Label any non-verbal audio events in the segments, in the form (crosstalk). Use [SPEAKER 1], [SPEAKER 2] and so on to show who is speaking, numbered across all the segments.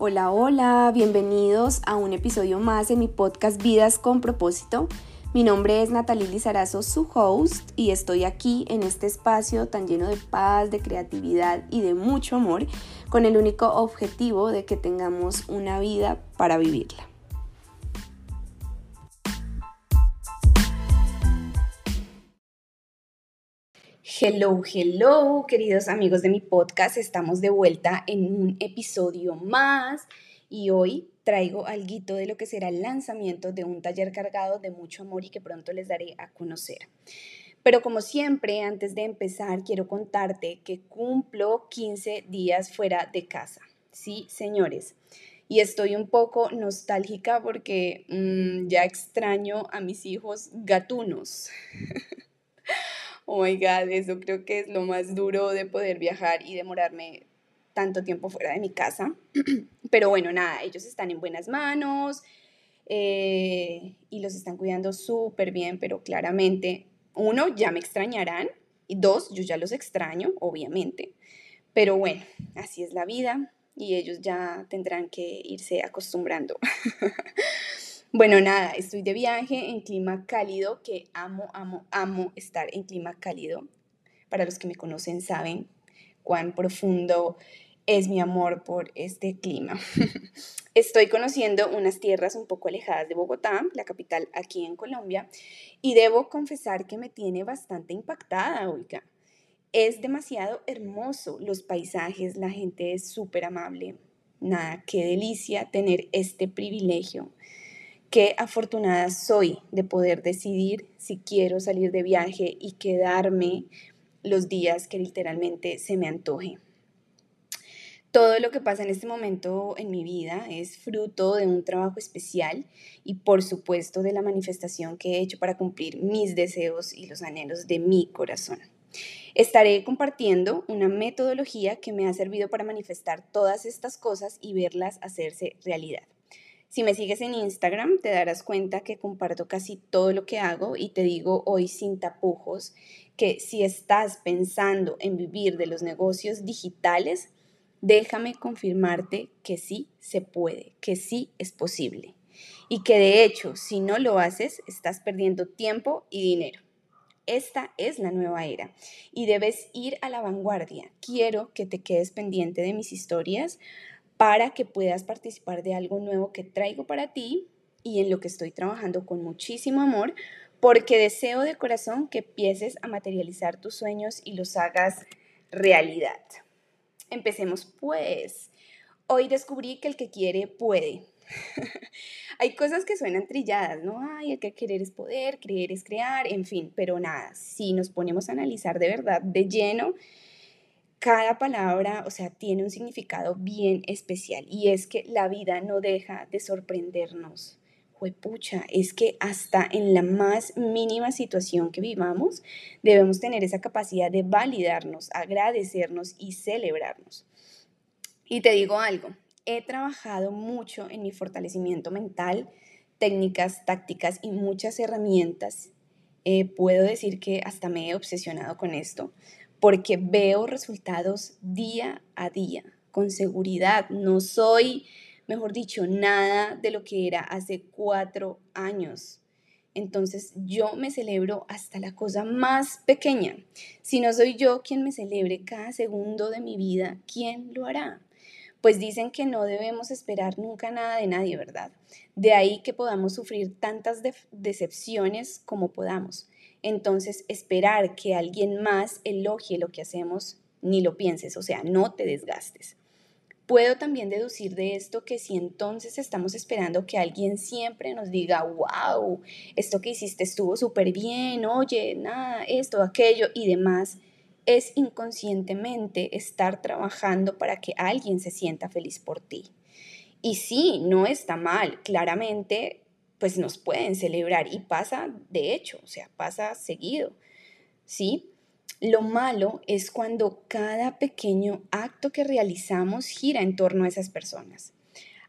[SPEAKER 1] Hola, hola, bienvenidos a un episodio más de mi podcast Vidas con propósito. Mi nombre es Natalie Lizarazo, su host, y estoy aquí en este espacio tan lleno de paz, de creatividad y de mucho amor, con el único objetivo de que tengamos una vida para vivirla. Hello, hello, queridos amigos de mi podcast. Estamos de vuelta en un episodio más y hoy traigo algo de lo que será el lanzamiento de un taller cargado de mucho amor y que pronto les daré a conocer. Pero como siempre, antes de empezar, quiero contarte que cumplo 15 días fuera de casa. Sí, señores. Y estoy un poco nostálgica porque mm, ya extraño a mis hijos gatunos. (laughs) Oh my God, eso creo que es lo más duro de poder viajar y demorarme tanto tiempo fuera de mi casa. (clears throat) Pero bueno, nada, ellos están en buenas manos eh, y los están cuidando súper bien, pero claramente, uno, ya me extrañarán y dos, yo ya los extraño, obviamente. Pero bueno, así es la vida y ellos ya tendrán que irse acostumbrando. (laughs) Bueno, nada, estoy de viaje en clima cálido, que amo, amo, amo estar en clima cálido. Para los que me conocen saben cuán profundo es mi amor por este clima. (laughs) Estoy conociendo unas tierras un poco alejadas de Bogotá, la capital aquí en Colombia, y debo confesar que me tiene bastante impactada, oiga. Es demasiado hermoso los paisajes, la gente es súper amable. Nada, qué delicia tener este privilegio Qué afortunada soy de poder decidir si quiero salir de viaje y quedarme los días que literalmente se me antoje. Todo lo que pasa en este momento en mi vida es fruto de un trabajo especial y por supuesto de la manifestación que he hecho para cumplir mis deseos y los anhelos de mi corazón. Estaré compartiendo una metodología que me ha servido para manifestar todas estas cosas y verlas hacerse realidad. Si me sigues en Instagram, te darás cuenta que comparto casi todo lo que hago y te digo hoy sin tapujos que si estás pensando en vivir de los negocios digitales, déjame confirmarte que sí se puede, que sí es posible. Y que de hecho, si no lo haces, estás perdiendo tiempo y dinero. Esta es la nueva era y debes ir a la vanguardia. Quiero que te quedes pendiente de mis historias para que puedas participar de algo nuevo que traigo para ti y en lo que estoy trabajando con muchísimo amor, porque deseo de corazón que empieces a materializar tus sueños y los hagas realidad. Empecemos pues. Hoy descubrí que el que quiere puede. (laughs) Hay cosas que suenan trilladas, ¿no? Ay, el que querer es poder, creer es crear, en fin, pero nada, si nos ponemos a analizar de verdad, de lleno, cada palabra, o sea, tiene un significado bien especial y es que la vida no deja de sorprendernos. Juepucha, es que hasta en la más mínima situación que vivamos, debemos tener esa capacidad de validarnos, agradecernos y celebrarnos. Y te digo algo, he trabajado mucho en mi fortalecimiento mental, técnicas, tácticas y muchas herramientas. Eh, puedo decir que hasta me he obsesionado con esto porque veo resultados día a día, con seguridad. No soy, mejor dicho, nada de lo que era hace cuatro años. Entonces yo me celebro hasta la cosa más pequeña. Si no soy yo quien me celebre cada segundo de mi vida, ¿quién lo hará? Pues dicen que no debemos esperar nunca nada de nadie, ¿verdad? De ahí que podamos sufrir tantas decepciones como podamos. Entonces, esperar que alguien más elogie lo que hacemos, ni lo pienses, o sea, no te desgastes. Puedo también deducir de esto que si entonces estamos esperando que alguien siempre nos diga, wow, esto que hiciste estuvo súper bien, oye, nada, esto, aquello y demás, es inconscientemente estar trabajando para que alguien se sienta feliz por ti. Y sí, no está mal, claramente pues nos pueden celebrar y pasa de hecho, o sea, pasa seguido, ¿sí? Lo malo es cuando cada pequeño acto que realizamos gira en torno a esas personas.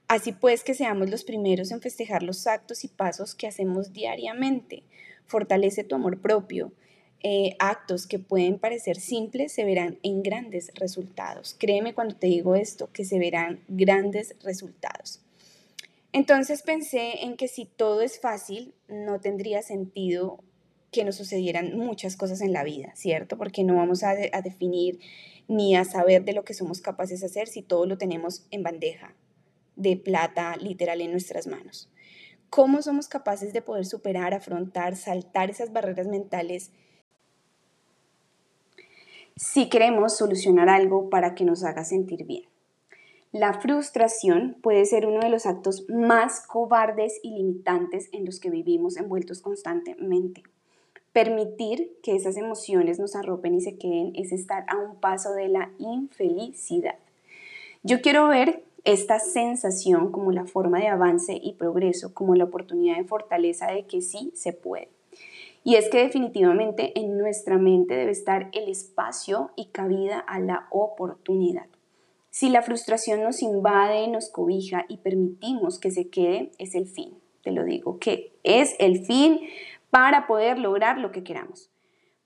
[SPEAKER 1] Así pues que seamos los primeros en festejar los actos y pasos que hacemos diariamente. Fortalece tu amor propio eh, actos que pueden parecer simples se verán en grandes resultados. Créeme cuando te digo esto, que se verán grandes resultados. Entonces pensé en que si todo es fácil, no tendría sentido que nos sucedieran muchas cosas en la vida, ¿cierto? Porque no vamos a, a definir ni a saber de lo que somos capaces de hacer si todo lo tenemos en bandeja de plata literal en nuestras manos. ¿Cómo somos capaces de poder superar, afrontar, saltar esas barreras mentales si queremos solucionar algo para que nos haga sentir bien? La frustración puede ser uno de los actos más cobardes y limitantes en los que vivimos envueltos constantemente. Permitir que esas emociones nos arropen y se queden es estar a un paso de la infelicidad. Yo quiero ver esta sensación como la forma de avance y progreso, como la oportunidad de fortaleza de que sí se puede. Y es que definitivamente en nuestra mente debe estar el espacio y cabida a la oportunidad. Si la frustración nos invade, nos cobija y permitimos que se quede, es el fin. Te lo digo, que es el fin para poder lograr lo que queramos.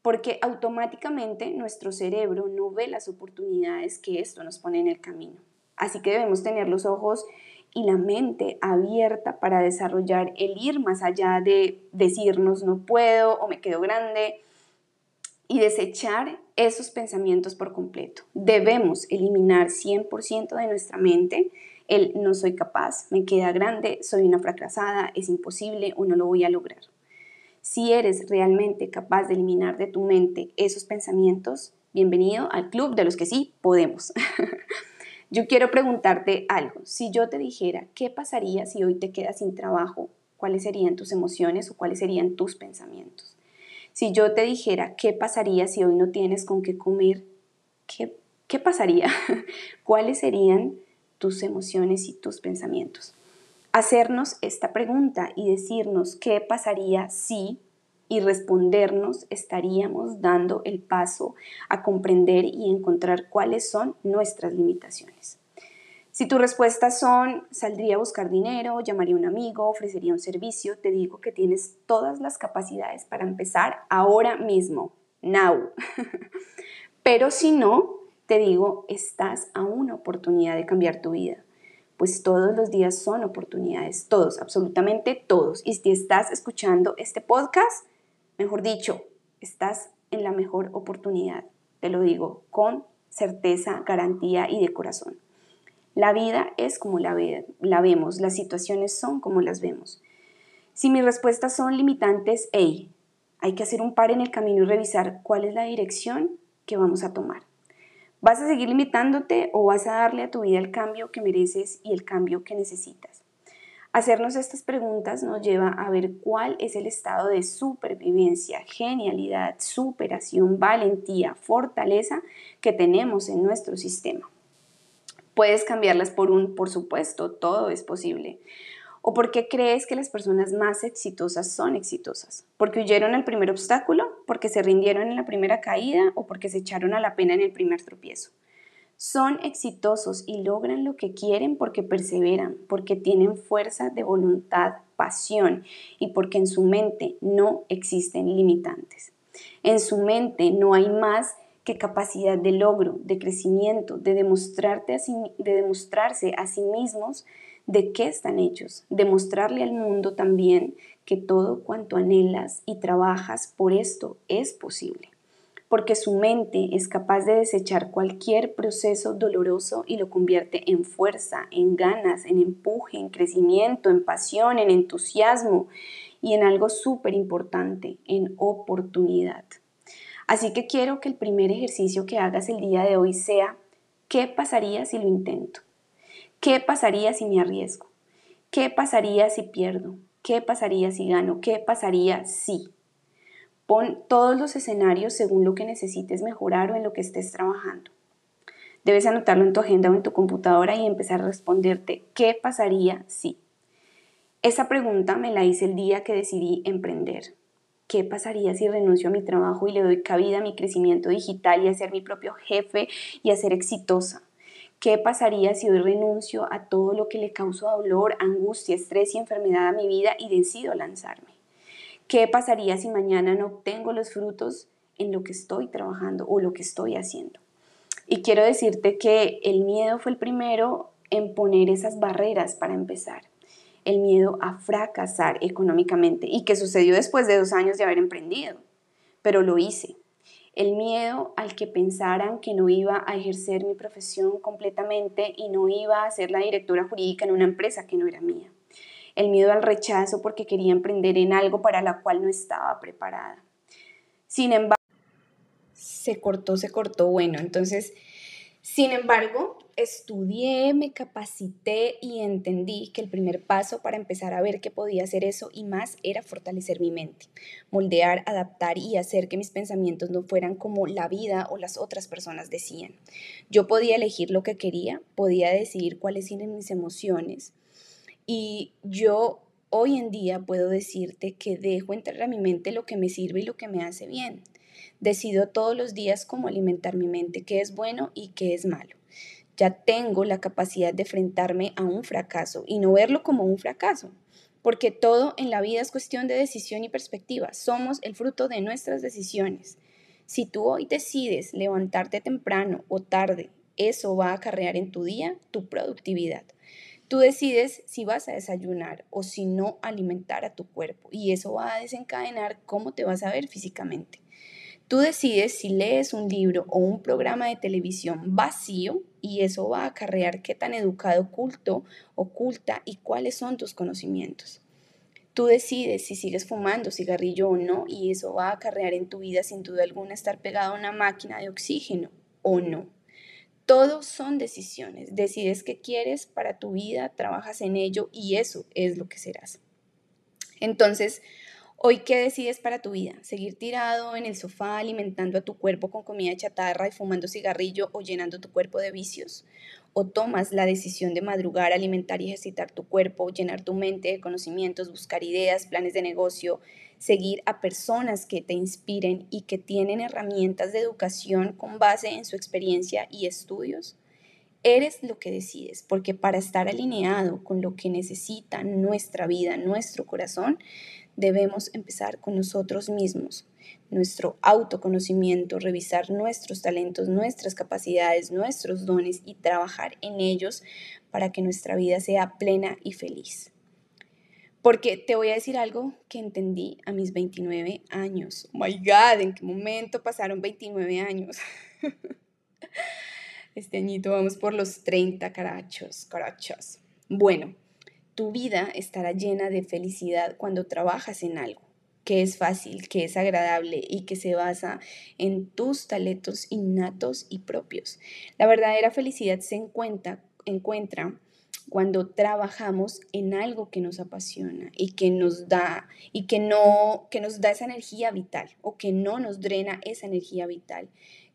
[SPEAKER 1] Porque automáticamente nuestro cerebro no ve las oportunidades que esto nos pone en el camino. Así que debemos tener los ojos y la mente abierta para desarrollar el ir más allá de decirnos no puedo o me quedo grande y desechar esos pensamientos por completo. Debemos eliminar 100% de nuestra mente el no soy capaz, me queda grande, soy una fracasada, es imposible o no lo voy a lograr. Si eres realmente capaz de eliminar de tu mente esos pensamientos, bienvenido al club de los que sí podemos. (laughs) Yo quiero preguntarte algo. Si yo te dijera, ¿qué pasaría si hoy te quedas sin trabajo? ¿Cuáles serían tus emociones o cuáles serían tus pensamientos? Si yo te dijera, ¿qué pasaría si hoy no tienes con qué comer? ¿Qué, qué pasaría? (laughs) ¿Cuáles serían tus emociones y tus pensamientos? Hacernos esta pregunta y decirnos qué pasaría si y respondernos, estaríamos dando el paso a comprender y encontrar cuáles son nuestras limitaciones. Si tus respuestas son, saldría a buscar dinero, llamaría a un amigo, ofrecería un servicio, te digo que tienes todas las capacidades para empezar ahora mismo, now. (laughs) Pero si no, te digo, estás a una oportunidad de cambiar tu vida. Pues todos los días son oportunidades, todos, absolutamente todos. Y si estás escuchando este podcast, Mejor dicho, estás en la mejor oportunidad, te lo digo con certeza, garantía y de corazón. La vida es como la, la vemos, las situaciones son como las vemos. Si mis respuestas son limitantes, hey, hay que hacer un par en el camino y revisar cuál es la dirección que vamos a tomar. ¿Vas a seguir limitándote o vas a darle a tu vida el cambio que mereces y el cambio que necesitas? Hacernos estas preguntas nos lleva a ver cuál es el estado de supervivencia, genialidad, superación, valentía, fortaleza que tenemos en nuestro sistema. Puedes cambiarlas por un, por supuesto, todo es posible. ¿O por qué crees que las personas más exitosas son exitosas? ¿Porque huyeron al primer obstáculo? ¿Porque se rindieron en la primera caída? ¿O porque se echaron a la pena en el primer tropiezo? Son exitosos y logran lo que quieren porque perseveran, porque tienen fuerza de voluntad, pasión y porque en su mente no existen limitantes. En su mente no hay más que capacidad de logro, de crecimiento, de demostrarse a sí mismos de qué están hechos, demostrarle al mundo también que todo cuanto anhelas y trabajas por esto es posible porque su mente es capaz de desechar cualquier proceso doloroso y lo convierte en fuerza, en ganas, en empuje, en crecimiento, en pasión, en entusiasmo y en algo súper importante, en oportunidad. Así que quiero que el primer ejercicio que hagas el día de hoy sea, ¿qué pasaría si lo intento? ¿Qué pasaría si me arriesgo? ¿Qué pasaría si pierdo? ¿Qué pasaría si gano? ¿Qué pasaría si? Pon todos los escenarios según lo que necesites mejorar o en lo que estés trabajando. Debes anotarlo en tu agenda o en tu computadora y empezar a responderte qué pasaría si. Esa pregunta me la hice el día que decidí emprender. ¿Qué pasaría si renuncio a mi trabajo y le doy cabida a mi crecimiento digital y a ser mi propio jefe y a ser exitosa? ¿Qué pasaría si hoy renuncio a todo lo que le causó dolor, angustia, estrés y enfermedad a mi vida y decido lanzarme? ¿Qué pasaría si mañana no obtengo los frutos en lo que estoy trabajando o lo que estoy haciendo. Y quiero decirte que el miedo fue el primero en poner esas barreras para empezar. El miedo a fracasar económicamente y que sucedió después de dos años de haber emprendido. Pero lo hice. El miedo al que pensaran que no iba a ejercer mi profesión completamente y no iba a ser la directora jurídica en una empresa que no era mía. El miedo al rechazo porque quería emprender en algo para la cual no estaba preparada. Sin embargo, se cortó, se cortó, bueno, entonces, sin embargo, estudié, me capacité y entendí que el primer paso para empezar a ver que podía hacer eso y más era fortalecer mi mente, moldear, adaptar y hacer que mis pensamientos no fueran como la vida o las otras personas decían. Yo podía elegir lo que quería, podía decidir cuáles eran mis emociones y yo hoy en día puedo decirte que dejo entrar a mi mente lo que me sirve y lo que me hace bien. Decido todos los días cómo alimentar mi mente, qué es bueno y qué es malo. Ya tengo la capacidad de enfrentarme a un fracaso y no verlo como un fracaso, porque todo en la vida es cuestión de decisión y perspectiva. Somos el fruto de nuestras decisiones. Si tú hoy decides levantarte temprano o tarde, eso va a acarrear en tu día tu productividad. Tú decides si vas a desayunar o si no alimentar a tu cuerpo y eso va a desencadenar cómo te vas a ver físicamente. Tú decides si lees un libro o un programa de televisión vacío y eso va a acarrear qué tan educado, culto, oculta y cuáles son tus conocimientos. Tú decides si sigues fumando cigarrillo o no y eso va a acarrear en tu vida sin duda alguna estar pegado a una máquina de oxígeno o no. Todos son decisiones. Decides qué quieres para tu vida, trabajas en ello y eso es lo que serás. Entonces, Hoy, ¿qué decides para tu vida? ¿Seguir tirado en el sofá alimentando a tu cuerpo con comida chatarra y fumando cigarrillo o llenando tu cuerpo de vicios? ¿O tomas la decisión de madrugar, alimentar y ejercitar tu cuerpo, llenar tu mente de conocimientos, buscar ideas, planes de negocio, seguir a personas que te inspiren y que tienen herramientas de educación con base en su experiencia y estudios? Eres lo que decides, porque para estar alineado con lo que necesita nuestra vida, nuestro corazón, debemos empezar con nosotros mismos, nuestro autoconocimiento, revisar nuestros talentos, nuestras capacidades, nuestros dones y trabajar en ellos para que nuestra vida sea plena y feliz. Porque te voy a decir algo que entendí a mis 29 años. Oh my God, ¿en qué momento pasaron 29 años? (laughs) Este añito vamos por los 30 carachos, carachos. Bueno, tu vida estará llena de felicidad cuando trabajas en algo que es fácil, que es agradable y que se basa en tus talentos innatos y propios. La verdadera felicidad se encuentra, encuentra cuando trabajamos en algo que nos apasiona y que nos da y que no que nos da esa energía vital o que no nos drena esa energía vital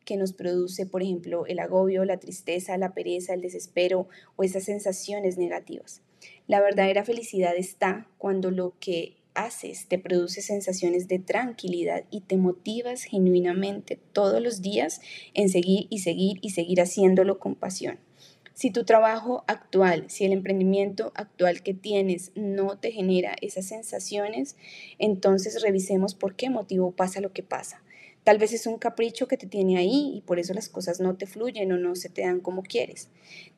[SPEAKER 1] que nos produce, por ejemplo, el agobio, la tristeza, la pereza, el desespero o esas sensaciones negativas. La verdadera felicidad está cuando lo que haces te produce sensaciones de tranquilidad y te motivas genuinamente todos los días en seguir y seguir y seguir haciéndolo con pasión. Si tu trabajo actual, si el emprendimiento actual que tienes no te genera esas sensaciones, entonces revisemos por qué motivo pasa lo que pasa. Tal vez es un capricho que te tiene ahí y por eso las cosas no te fluyen o no se te dan como quieres.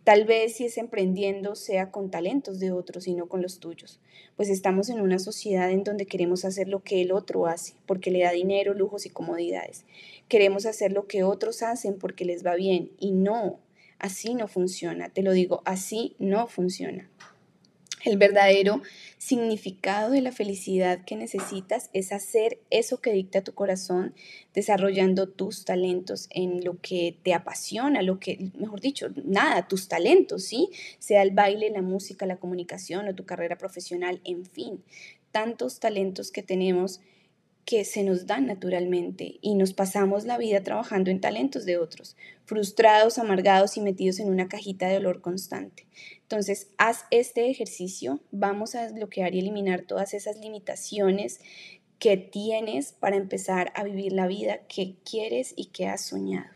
[SPEAKER 1] Tal vez si es emprendiendo sea con talentos de otros y no con los tuyos. Pues estamos en una sociedad en donde queremos hacer lo que el otro hace porque le da dinero, lujos y comodidades. Queremos hacer lo que otros hacen porque les va bien y no, así no funciona. Te lo digo, así no funciona. El verdadero significado de la felicidad que necesitas es hacer eso que dicta tu corazón, desarrollando tus talentos en lo que te apasiona, lo que, mejor dicho, nada, tus talentos, ¿sí? Sea el baile, la música, la comunicación o tu carrera profesional, en fin, tantos talentos que tenemos que se nos dan naturalmente y nos pasamos la vida trabajando en talentos de otros, frustrados, amargados y metidos en una cajita de olor constante. Entonces, haz este ejercicio, vamos a desbloquear y eliminar todas esas limitaciones que tienes para empezar a vivir la vida que quieres y que has soñado.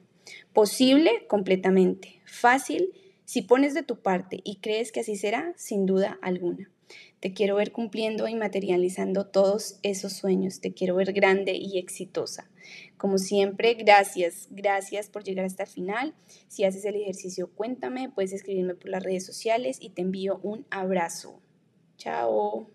[SPEAKER 1] Posible completamente, fácil si pones de tu parte y crees que así será, sin duda alguna. Te quiero ver cumpliendo y materializando todos esos sueños. Te quiero ver grande y exitosa. Como siempre, gracias, gracias por llegar hasta el final. Si haces el ejercicio, cuéntame, puedes escribirme por las redes sociales y te envío un abrazo. Chao.